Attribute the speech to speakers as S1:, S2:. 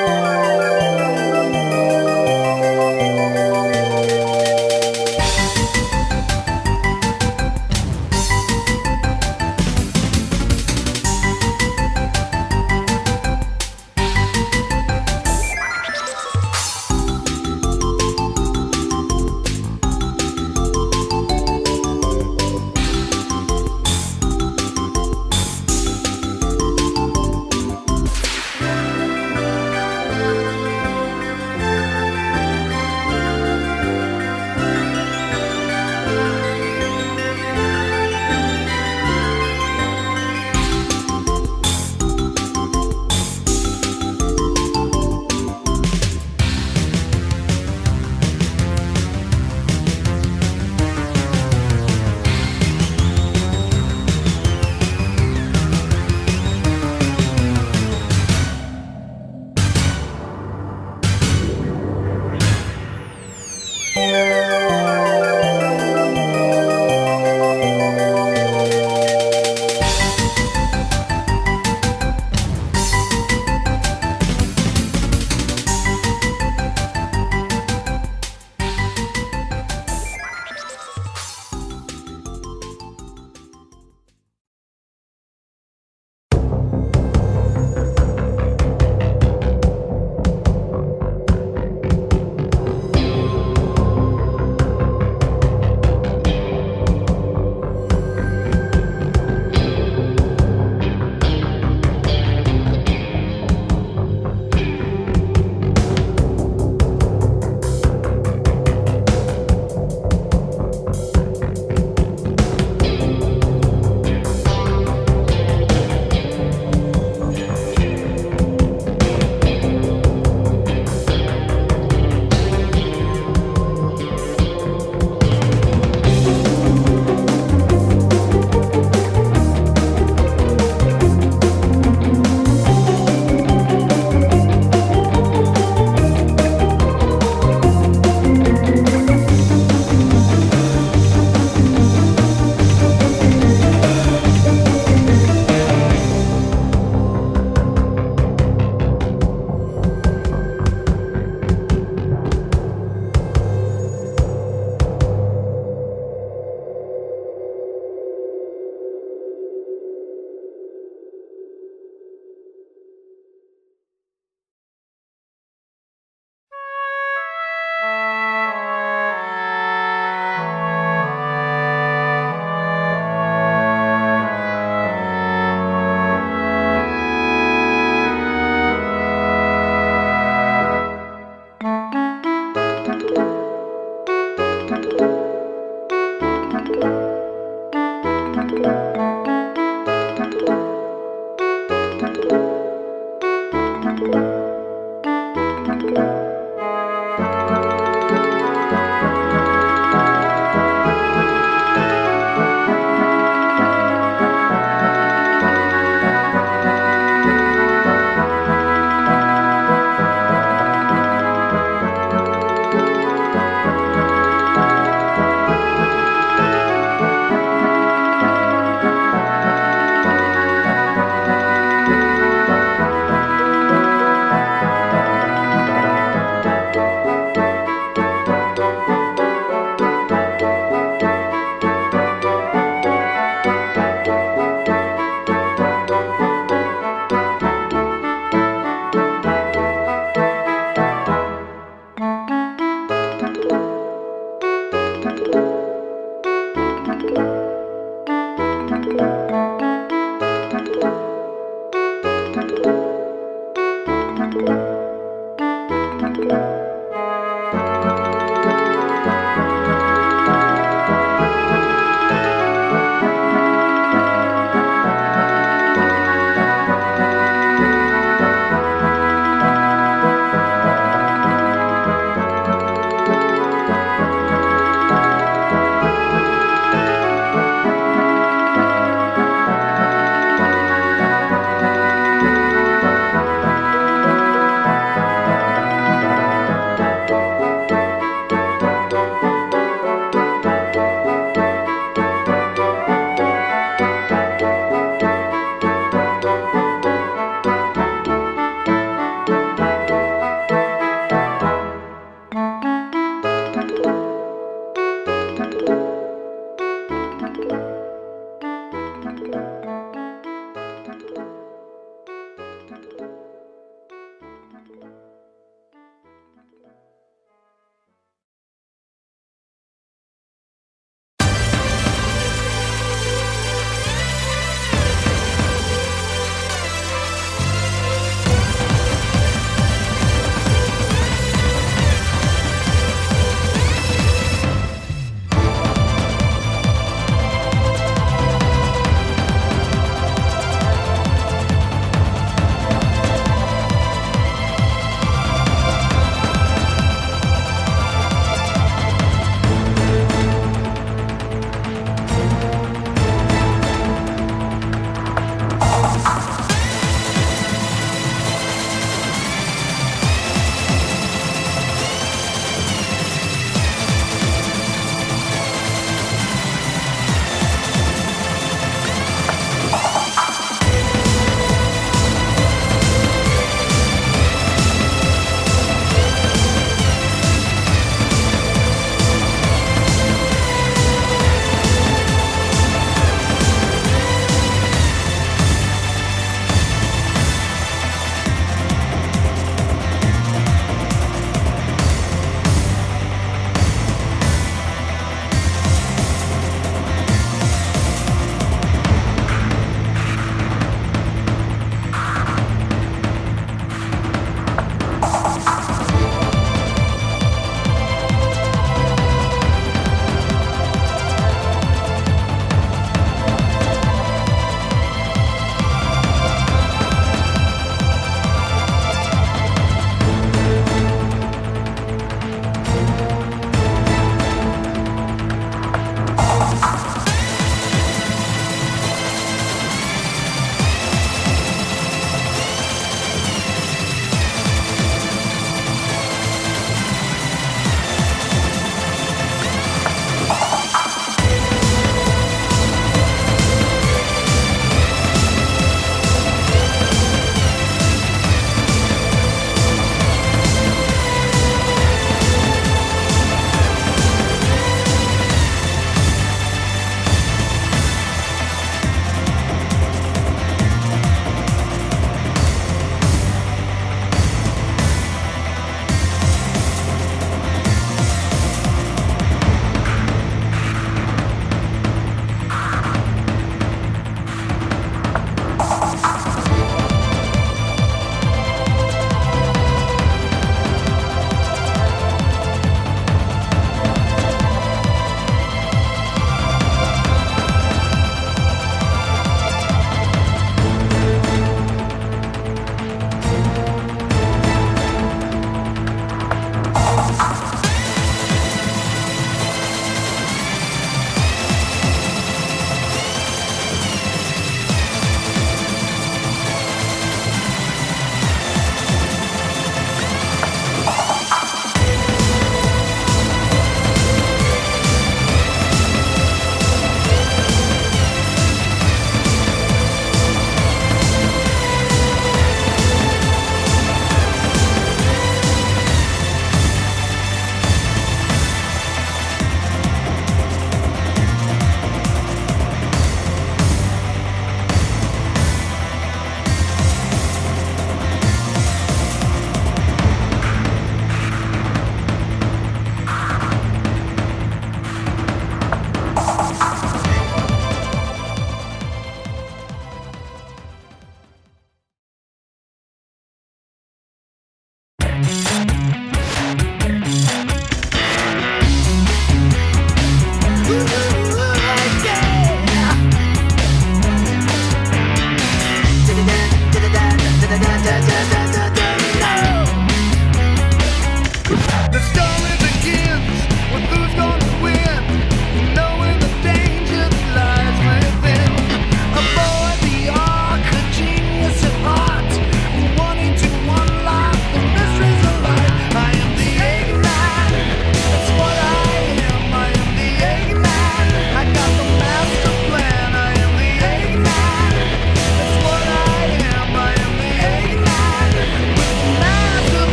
S1: Música